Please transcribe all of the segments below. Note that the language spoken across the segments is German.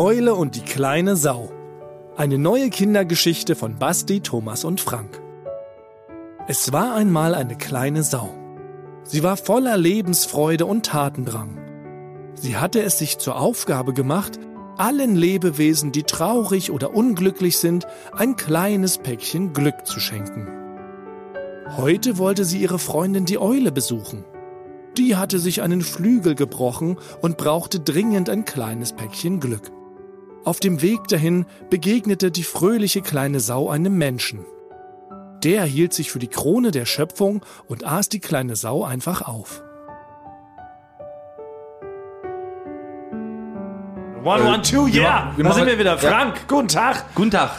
Eule und die kleine Sau. Eine neue Kindergeschichte von Basti, Thomas und Frank. Es war einmal eine kleine Sau. Sie war voller Lebensfreude und Tatendrang. Sie hatte es sich zur Aufgabe gemacht, allen Lebewesen, die traurig oder unglücklich sind, ein kleines Päckchen Glück zu schenken. Heute wollte sie ihre Freundin die Eule besuchen. Die hatte sich einen Flügel gebrochen und brauchte dringend ein kleines Päckchen Glück. Auf dem Weg dahin begegnete die fröhliche kleine Sau einem Menschen. Der hielt sich für die Krone der Schöpfung und aß die kleine Sau einfach auf. One, one, two, yeah! wir da sind wir wieder. Frank, guten Tag! Guten Tag.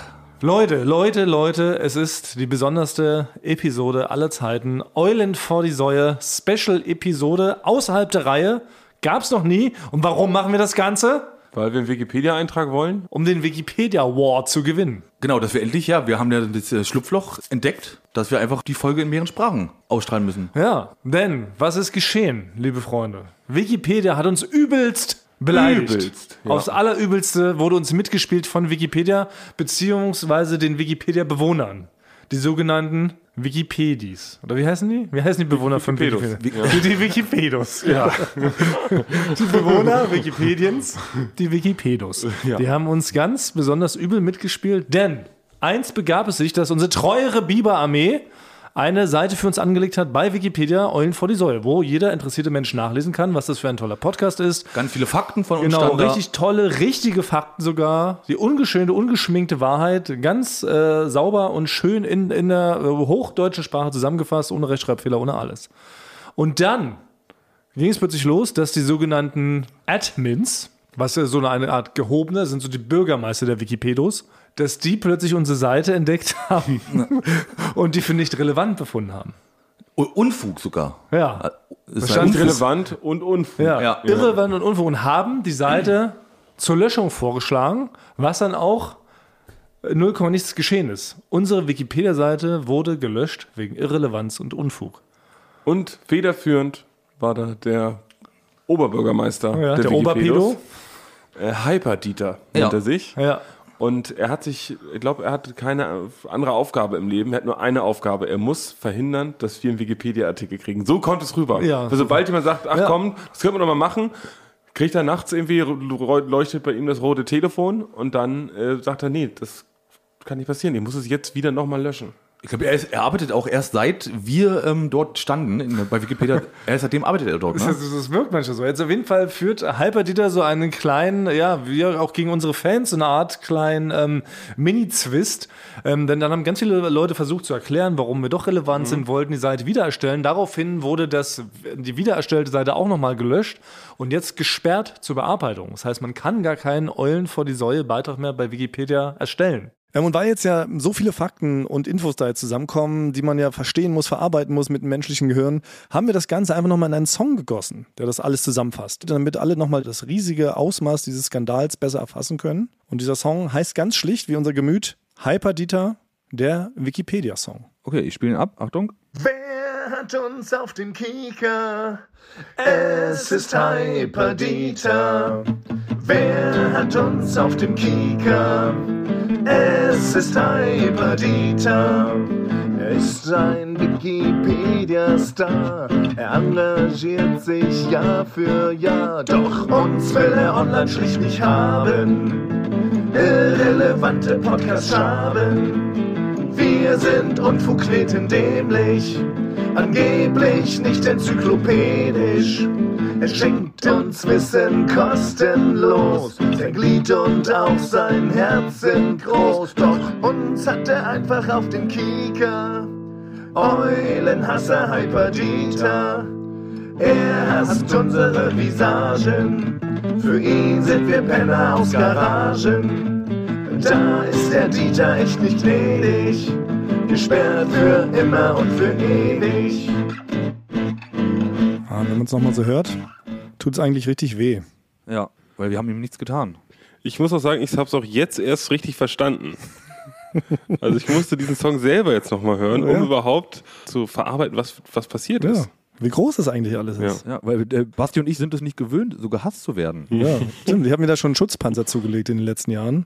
Leute, Leute, Leute, es ist die besonderste Episode aller Zeiten. Eulen vor die Säue, Special-Episode außerhalb der Reihe. Gab's noch nie. Und warum machen wir das Ganze? Weil wir einen Wikipedia-Eintrag wollen. Um den Wikipedia War zu gewinnen. Genau, dass wir endlich, ja, wir haben ja das äh, Schlupfloch entdeckt, dass wir einfach die Folge in mehreren Sprachen ausstrahlen müssen. Ja, denn was ist geschehen, liebe Freunde? Wikipedia hat uns übelst beleidigt. Übelst, ja. Aufs allerübelste wurde uns mitgespielt von Wikipedia beziehungsweise den Wikipedia-Bewohnern. Die sogenannten Wikipedis. Oder wie heißen die? Wie heißen die Bewohner von Wikipedos. Wikipedia? Die Wikipedos, ja. die Bewohner Wikipediens, die Wikipedos. Ja. Die haben uns ganz besonders übel mitgespielt, denn eins begab es sich, dass unsere treuere Biberarmee eine Seite für uns angelegt hat bei Wikipedia, Eulen vor die Säule, wo jeder interessierte Mensch nachlesen kann, was das für ein toller Podcast ist. Ganz viele Fakten von uns Genau, standen da. richtig tolle, richtige Fakten sogar. Die ungeschönte, ungeschminkte Wahrheit. Ganz äh, sauber und schön in, in der äh, hochdeutschen Sprache zusammengefasst, ohne Rechtschreibfehler, ohne alles. Und dann ging es plötzlich los, dass die sogenannten Admins, was ja so eine Art gehobene, sind so die Bürgermeister der Wikipedos, dass die plötzlich unsere Seite entdeckt haben und die für nicht relevant befunden haben. Unfug sogar. Ja. Das ist Nicht relevant und unfug. Ja, Ja. irrelevant und unverwohnt und haben die Seite zur Löschung vorgeschlagen, was dann auch 0, nichts geschehen ist. Unsere Wikipedia-Seite wurde gelöscht wegen Irrelevanz und Unfug. Und federführend war da der Oberbürgermeister Ja, der Wikipedos. Oberpedo. Äh, Hyper-Dieter Ja. nennt er sich. Ja. Und er hat sich, ich glaube, er hat keine andere Aufgabe im Leben. Er hat nur eine Aufgabe. Er muss verhindern, dass wir einen Wikipedia-Artikel kriegen. So kommt es rüber. Ja, Weil sobald jemand sagt, ach Ja. komm, das können wir doch mal machen, kriegt er nachts irgendwie, leuchtet bei ihm das rote Telefon und dann äh, sagt er, nee, das kann nicht passieren. Ich muss es jetzt wieder nochmal löschen. Ich glaube, er, ist- er arbeitet auch erst seit wir ähm, dort standen in, bei Wikipedia. er seitdem arbeitet er dort. Das, Ne? das, das wirkt manchmal so. Jetzt auf jeden Fall führt Hyperdieter so einen kleinen, ja, wir auch gegen unsere Fans, so eine Art kleinen ähm, Mini-Zwist. Ähm, denn dann haben ganz viele Leute versucht zu erklären, warum wir doch relevant sind, wollten die Seite wiedererstellen. Daraufhin wurde das, die wiedererstellte Seite auch nochmal gelöscht und jetzt gesperrt zur Bearbeitung. Das heißt, man kann gar keinen Eulen vor die Säue Beitrag mehr bei Wikipedia erstellen. Ähm, und weil jetzt ja so viele Fakten und Infos da jetzt zusammenkommen, die man ja verstehen muss, verarbeiten muss mit dem menschlichen Gehirn, haben wir das Ganze einfach nochmal in einen Song gegossen, der das alles zusammenfasst, damit alle nochmal das riesige Ausmaß dieses Skandals besser erfassen können. Und dieser Song heißt ganz schlicht wie unser Gemüt Hyper Dieter, der Wikipedia-Song. Okay, ich spiele ihn ab. Achtung. Wer hat uns auf dem Kieker? Es ist Hyperdieter. Wer hat uns auf dem Kieker? Es ist Hyperdieter. Er ist ein Wikipedia-Star. Er engagiert sich Jahr für Jahr. Doch uns will er online schlicht nicht haben. Irrelevante Podcasts haben. Wir sind unfukleten dämlich, angeblich nicht enzyklopädisch. Er schenkt uns Wissen kostenlos, sein Glied und auch sein Herz sind groß. Doch uns hat er einfach auf den Kieker, Eulenhasser Hyperdieter. Er hasst unsere Visagen, für ihn sind wir Penner aus Garagen. Da ist der Dieter echt nicht gnädig, gesperrt für immer und für ewig. Wenn man es nochmal so hört, tut es eigentlich richtig weh. Ja, weil wir haben ihm nichts getan. Ich muss auch sagen, ich habe es auch jetzt erst richtig verstanden. Also ich musste diesen Song selber jetzt nochmal hören, um Ja. überhaupt zu verarbeiten, was, was passiert Ja. ist. Wie groß das eigentlich alles ist. Ja, weil äh, Basti und ich sind es nicht gewöhnt, so gehasst zu werden. Ja, stimmt. Ich habe mir da schon einen Schutzpanzer zugelegt in den letzten Jahren.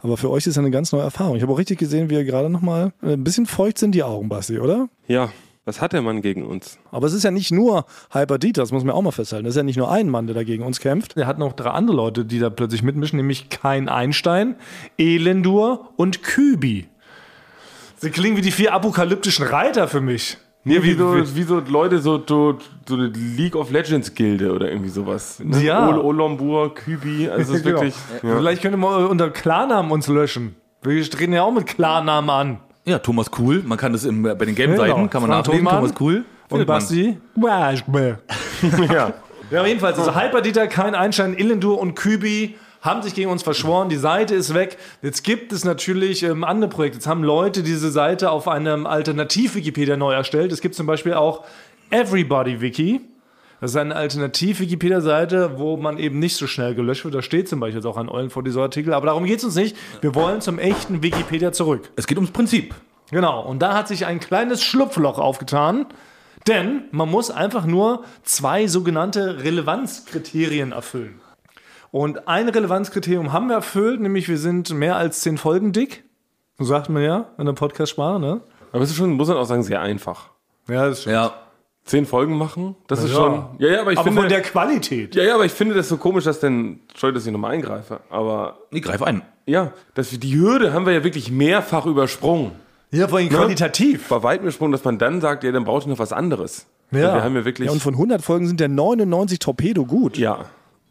Aber für euch ist das eine ganz neue Erfahrung. Ich habe auch richtig gesehen, wie ihr gerade nochmal ein bisschen feucht sind die Augen, Basti, oder? Ja, was hat der Mann gegen uns? Aber es ist ja nicht nur Hyper Dieter, das muss man auch mal festhalten. Das ist ja nicht nur ein Mann, der da gegen uns kämpft. Er hat noch drei andere Leute, die da plötzlich mitmischen, nämlich Kein Einstein, Elendur und Kübi. Sie klingen wie die vier apokalyptischen Reiter für mich. Nee, wie so, wie so Leute, so, so, so eine League of Legends Gilde oder irgendwie sowas. Ne? Ja. Ol Olombur, Kübi, also es ist Genau. wirklich. Ja. Vielleicht könnte man unter Klarnamen uns löschen. Wir treten ja auch mit Klarnamen an. Ja, Thomas Cool, man kann das im, bei den gelben Genau. Seiten, kann man nachlesen, Thomas Cool. Und. Basti? Ja. Ja, jedenfalls, also Hyperdieter, Kein Einstein, Illendur und Kübi haben sich gegen uns verschworen. Die Seite ist weg. Jetzt gibt es natürlich ähm, andere Projekte. Jetzt haben Leute diese Seite auf einem Alternativ-Wikipedia neu erstellt. Es gibt zum Beispiel auch Everybody Wiki. Das ist eine Alternativ-Wikipedia-Seite, wo man eben nicht so schnell gelöscht wird. Da steht zum Beispiel jetzt auch ein Eulen vor dieser Artikel. Aber darum geht es uns nicht. Wir wollen zum echten Wikipedia zurück. Es geht ums Prinzip. Genau, und da hat sich ein kleines Schlupfloch aufgetan, denn man muss einfach nur zwei sogenannte Relevanzkriterien erfüllen. Und ein Relevanzkriterium haben wir erfüllt, nämlich wir sind mehr als zehn Folgen dick. So sagt man ja in der Podcast-Sprache, ne? Aber es ist schon, muss man auch sagen, sehr einfach. Ja, das ist Ja. Zehn Folgen machen, das ist Ja. schon. Ja, ja, aber ich Aber finde. von der Qualität. ja, ja, aber ich finde das so komisch, dass denn. Entschuldigung, dass ich nochmal eingreife. Aber Ich greife ein. ja, dass wir, die Hürde haben wir ja wirklich mehrfach übersprungen. Ja, vor allem qualitativ. Bei weitem übersprungen, dass man dann sagt, ja, dann brauche ich noch was anderes. Ja. wir haben ja wirklich. Ja, und von 100 Folgen sind ja 99 Torpedo gut. ja.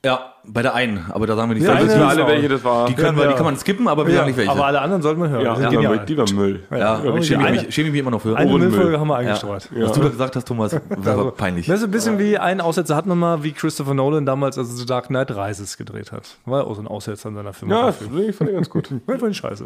Ja, bei der einen, aber da sagen wir nicht, Ja, welche wissen wir ist alle, welche das war. die, können wir, Ja. die kann man skippen, aber wir Ja, sagen nicht welche. aber alle anderen sollten wir hören. ja, die war, genial. die war Müll. ja, Ja, ich schäme eine- mich, schäme mich immer noch für. Eine. Müllfolge haben wir eingestreut. Was du da gesagt hast, Thomas, war aber peinlich. Das ist ein bisschen wie ein Aussetzer hat man mal, wie Christopher Nolan damals, als er The Dark Knight Rises gedreht hat. War ja auch so ein Aussetzer in seiner Ja, Filmografie. ich fand ich ganz gut. Ja, voll scheiße.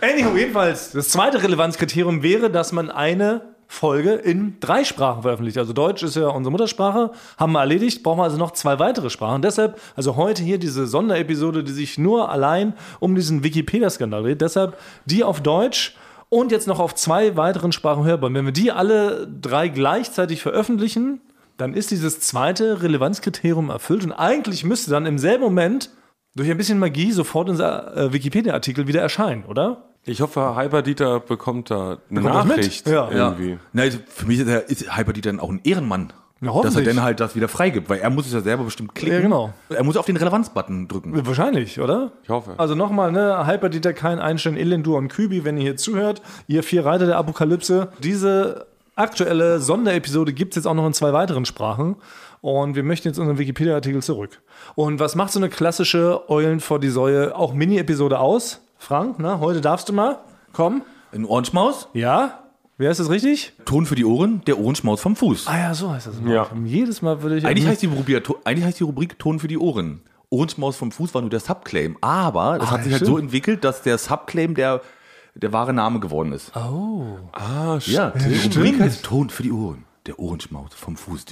Anyhow, jedenfalls, das zweite Relevanzkriterium wäre, dass man eine Folge in drei Sprachen veröffentlicht. Also Deutsch ist ja unsere Muttersprache, haben wir erledigt, brauchen wir also noch zwei weitere Sprachen. Deshalb, also heute hier diese Sonderepisode, die sich nur allein um diesen Wikipedia-Skandal dreht. Deshalb die auf Deutsch und jetzt noch auf zwei weiteren Sprachen hörbar. Wenn wir die alle drei gleichzeitig veröffentlichen, dann ist dieses zweite Relevanzkriterium erfüllt und eigentlich müsste dann im selben Moment durch ein bisschen Magie sofort unser äh, Wikipedia-Artikel wieder erscheinen, oder? Ich hoffe, Hyperdieter bekommt da eine Bekommt? Nachricht. Ja. Irgendwie. Na, also für mich ist, er, ist Hyperdieter dann auch ein Ehrenmann. Ja, dass er dann halt das wieder freigibt, weil er muss es ja selber bestimmt klicken. Ja, genau. Er muss auf den Relevanz-Button drücken. Wahrscheinlich, oder? Ich hoffe. Also nochmal, ne, Hyperdieter, kein Einstein, Elendur und Kübi, wenn ihr hier zuhört, ihr vier Reiter der Apokalypse. Diese aktuelle Sonderepisode gibt es jetzt auch noch in zwei weiteren Sprachen. Und wir möchten jetzt unseren Wikipedia-Artikel zurück. Und was macht so eine klassische Eulen vor die Säue, auch Mini-Episode aus? Frank, na, heute darfst du mal. Komm. Ein Ohrenschmaus, Ja? Wer ist das richtig? Ton für die Ohren, der Ohrenschmaus vom Fuß. Ah ja, so heißt das. Ja. Jedes Mal würde ich. Eigentlich heißt, die Rubrik, eigentlich heißt die Rubrik Ton für die Ohren. Ohrenschmaus vom Fuß war nur der Subclaim, aber das Ah, hat sich halt stimmt. so entwickelt, dass der Subclaim der, der wahre Name geworden ist. Ah, Ja, die stimmt. Rubrik heißt Ton für die Ohren. Der Ohrenschmaus vom Fuß.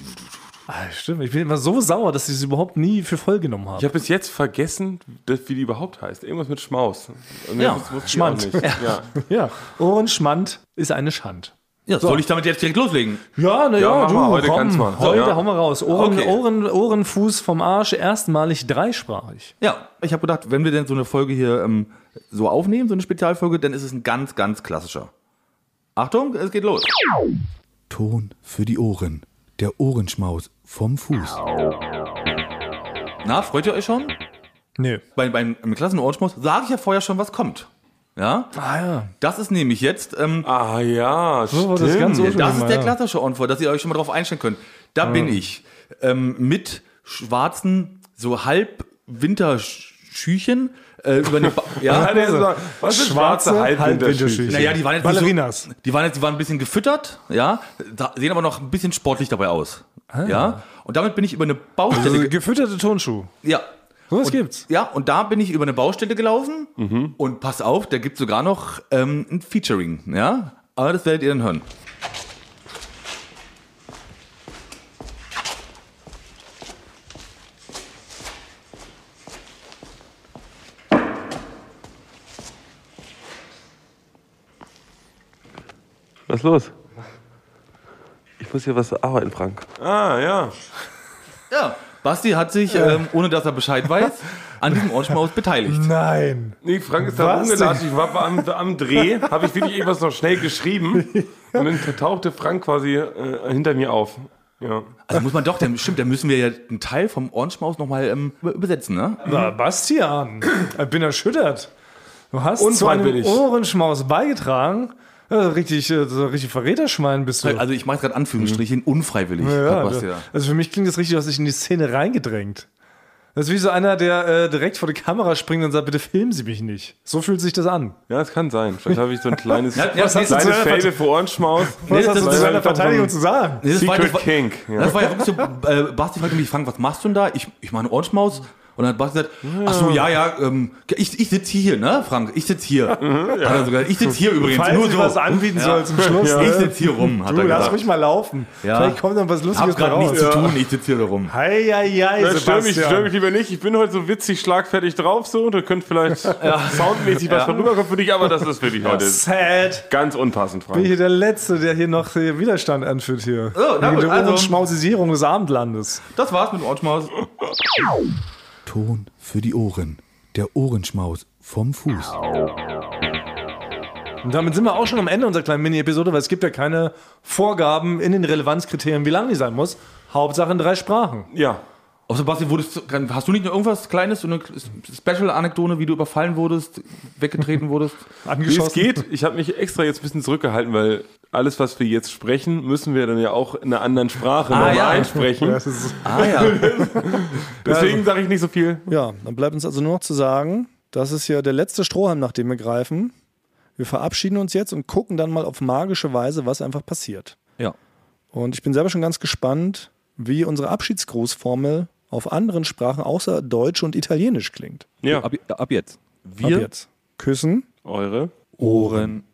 Ah, stimmt. Ich bin immer so sauer, dass sie es überhaupt nie für voll genommen haben. Ich habe bis jetzt vergessen, dass- wie die überhaupt heißt. Irgendwas mit Schmaus. Und Ja, Schmand. Ja. Ja, Ohrenschmand ist eine Schand. Ja, soll ich damit jetzt direkt loslegen? Ja, na ja, du, mal, heute komm, kannst man. Heute Ja. hauen wir raus. Ohren, Okay. Ohren, Ohrenfuß vom Arsch, erstmalig dreisprachig. Ja, ich habe gedacht, wenn wir denn so eine Folge hier ähm, so aufnehmen, so eine Spezialfolge, dann ist es ein ganz, ganz klassischer. Achtung, es geht los. Ton für die Ohren. Der Ohrenschmaus vom Fuß. Na, freut ihr euch schon? Nee. Bei, beim, beim klassischen Ohrenschmaus sage ich ja vorher schon, was kommt. Ja? Ah ja. Das ist nämlich jetzt, ähm, Ah ja, So stimmt. das ganz ursprünglich das ist der klassische Ohrenfall, dass ihr euch schon mal drauf einstellen könnt. Da bin ich ähm, mit schwarzen, so halb Winterschüchen äh, über eine ba ja, Ja, der ist doch- Was ist schwarze Schwarze Halbwinterschüchen? Halbwinterschüchen. Naja, die waren jetzt Ballerinas. So, die waren jetzt, die waren ein bisschen gefüttert, ja, da, sehen aber noch ein bisschen sportlich dabei aus. Ja, und damit bin ich über eine Baustelle. Also ge- gefütterte Tonschuh. ja. So was und, gibt's. Ja, und da bin ich über eine Baustelle gelaufen und pass auf, da gibt sogar noch ähm, ein Featuring, ja, aber das werdet ihr dann hören. Was ist los? Ich muss hier was arbeiten, Frank. Ah, ja. Ja. Basti hat sich, ähm, ohne dass er Bescheid weiß, an diesem Ohrenschmaus beteiligt. Nein. Nee, Frank ist da rumgelatscht. Ich war am, am Dreh, habe ich wirklich irgendwas noch schnell geschrieben. Und dann tauchte Frank quasi äh, hinter mir auf. Ja. Also muss man doch, dann, stimmt, dann müssen wir ja einen Teil vom Ohrenschmaus nochmal ähm, über- übersetzen, ne? Na, Bastian, ich bin erschüttert. Du hast zu einem. Ohrenschmaus beigetragen. Ja, richtig, äh, so richtig Verräterschwein bist du. Also ich mache gerade Anführungsstrichen unfreiwillig. ja, du, ja. also für mich klingt das richtig, du hast dich in die Szene reingedrängt. Das ist wie so einer, der äh, direkt vor die Kamera springt und sagt, bitte filmen Sie mich nicht. So fühlt sich das an. ja, es kann sein. Vielleicht habe ich so ein kleines, Ja, ja, was das kleines ist- Fable für Ohrenschmaus. Was das- hast du das zu war deiner Verteidigung zu sagen? Nee, das, war, Secret das, war, Kink. Ja. das war ja wirklich so, äh, Basti fragte mich, Frank, was machst du denn da? Ich, ich mache einen Ohrenschmaus. Und dann hat Basti gesagt, ach so, ja, ja, ähm, ich, ich sitze hier, ne, Frank? Ich sitze hier. Hat er sogar, ich sitze hier übrigens, Falls nur so. was anbieten Ja. soll zum Schluss. Ich ne? sitze hier rum, hat Du, er lass gesagt. ruhig mal laufen. Ja. Vielleicht kommt dann was Ich Lustiges hab gerade raus. nichts zu tun, ich sitze hier rum. Hei, hei, hei, Ja, stör mich, stör mich lieber nicht. Ich bin heute so witzig schlagfertig drauf, so. Da könnte vielleicht soundmäßig was von rüberkommen für dich, aber das ist für dich heute Sad. ganz unpassend, Bin Frank. hier der Letzte, der hier noch äh, Widerstand anführt hier. Na gut, die also- Ohrenschmausisierung des Abendlandes. Das war's mit dem Ohrenschmaus. Ton für die Ohren. Der Ohrenschmaus vom Fuß. Und damit sind wir auch schon am Ende unserer kleinen Mini-Episode, weil es gibt ja keine Vorgaben in den Relevanzkriterien, wie lang die sein muss. Hauptsache in drei Sprachen. Ja. Oh, Sebastian, wurdest, du- hast du nicht noch irgendwas Kleines, so eine Special-Anekdote, wie du überfallen wurdest, weggetreten wurdest? Wie Angeschossen. es geht, ich habe mich extra jetzt ein bisschen zurückgehalten, weil alles, was wir jetzt sprechen, müssen wir dann ja auch in einer anderen Sprache nochmal ja. einsprechen. Ist, Ah ja. Deswegen sage ich nicht so viel. Ja, dann bleibt uns also nur noch zu sagen, das ist ja der letzte Strohhalm, nach dem wir greifen. Wir verabschieden uns jetzt und gucken dann mal auf magische Weise, was einfach passiert. ja. Und ich bin selber schon ganz gespannt, wie unsere Abschiedsgrußformel auf anderen Sprachen außer Deutsch und Italienisch klingt. Ja, Ab, ab jetzt. Ab Wir jetzt. Küssen. eure. Ohren.